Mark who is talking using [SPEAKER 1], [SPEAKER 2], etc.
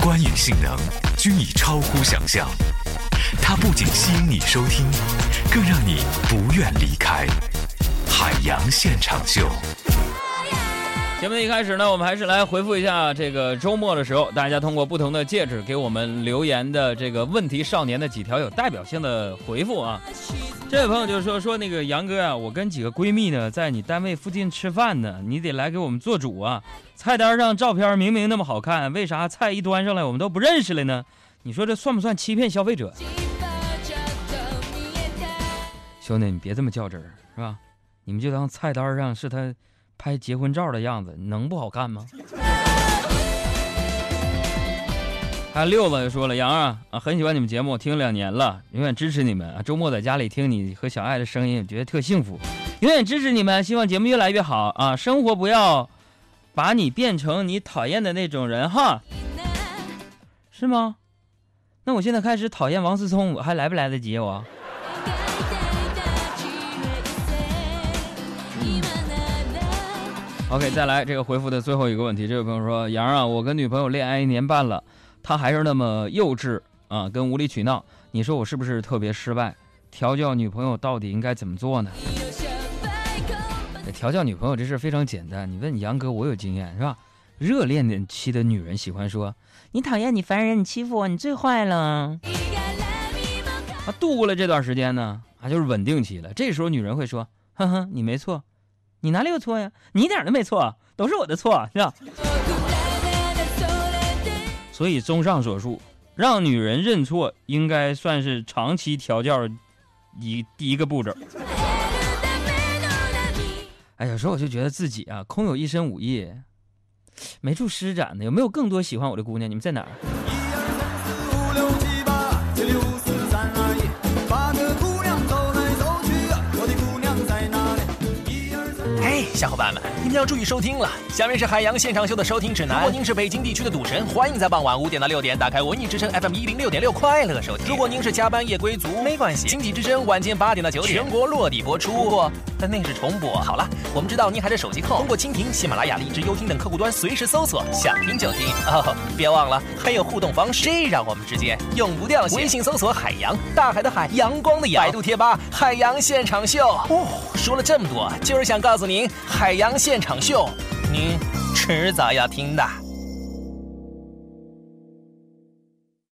[SPEAKER 1] 观影性能均已超乎想象。它不仅吸引你收听，更让你不愿离开。海洋现场秀。
[SPEAKER 2] 节目的一开始呢，我们还是来回复一下这个周末的时候，大家通过不同的戒指给我们留言的这个问题少年的几条有代表性的回复啊。这位朋友就说说那个杨哥啊，我跟几个闺蜜呢在你单位附近吃饭呢，你得来给我们做主啊。菜单上照片明明那么好看，为啥菜一端上来我们都不认识了呢？你说这算不算欺骗消费者？兄弟，你别这么较真儿，是吧？你们就当菜单上是他。拍结婚照的样子能不好看吗？还有六子就说了，杨啊啊，很喜欢你们节目，听两年了，永远支持你们啊。周末在家里听你和小爱的声音，觉得特幸福，永远支持你们，希望节目越来越好啊。生活不要把你变成你讨厌的那种人哈，是吗？那我现在开始讨厌王思聪，我还来不来得及我？OK，再来这个回复的最后一个问题。这位朋友说：“杨啊，我跟女朋友恋爱一年半了，她还是那么幼稚啊，跟无理取闹。你说我是不是特别失败？调教女朋友到底应该怎么做呢？”调教女朋友这事非常简单，你问杨哥，我有经验是吧？热恋期的女人喜欢说：“你讨厌，你烦人，你欺负我，你最坏了。”啊，度过了这段时间呢，啊，就是稳定期了。这时候女人会说：“哼哼，你没错。”你哪里有错呀？你一点都没错，都是我的错，是吧？所以，综上所述，让女人认错，应该算是长期调教一第一个步骤。哎，有时候我就觉得自己啊，空有一身武艺，没处施展呢。有没有更多喜欢我的姑娘？你们在哪儿？
[SPEAKER 3] 小伙伴们，你们要注意收听了。下面是海洋现场秀的收听指南。如果您是北京地区的赌神，欢迎在傍晚五点到六点打开文艺之声 FM 一零六点六快乐收听。如果您是加班夜归族，没关系，经济之声晚间八点到九点全国落地播出。不过那是重播。好了，我们知道您还是手机控，通过蜻蜓、喜马拉雅、荔枝、优听等客户端随时搜索，想听就听。哦，别忘了还有互动方式，这让我们之间永不掉线。微信搜索海洋，大海的海，阳光的阳。百度贴吧海洋现场秀。哦，说了这么多，就是想告诉您。海洋现场秀，您迟早要听的。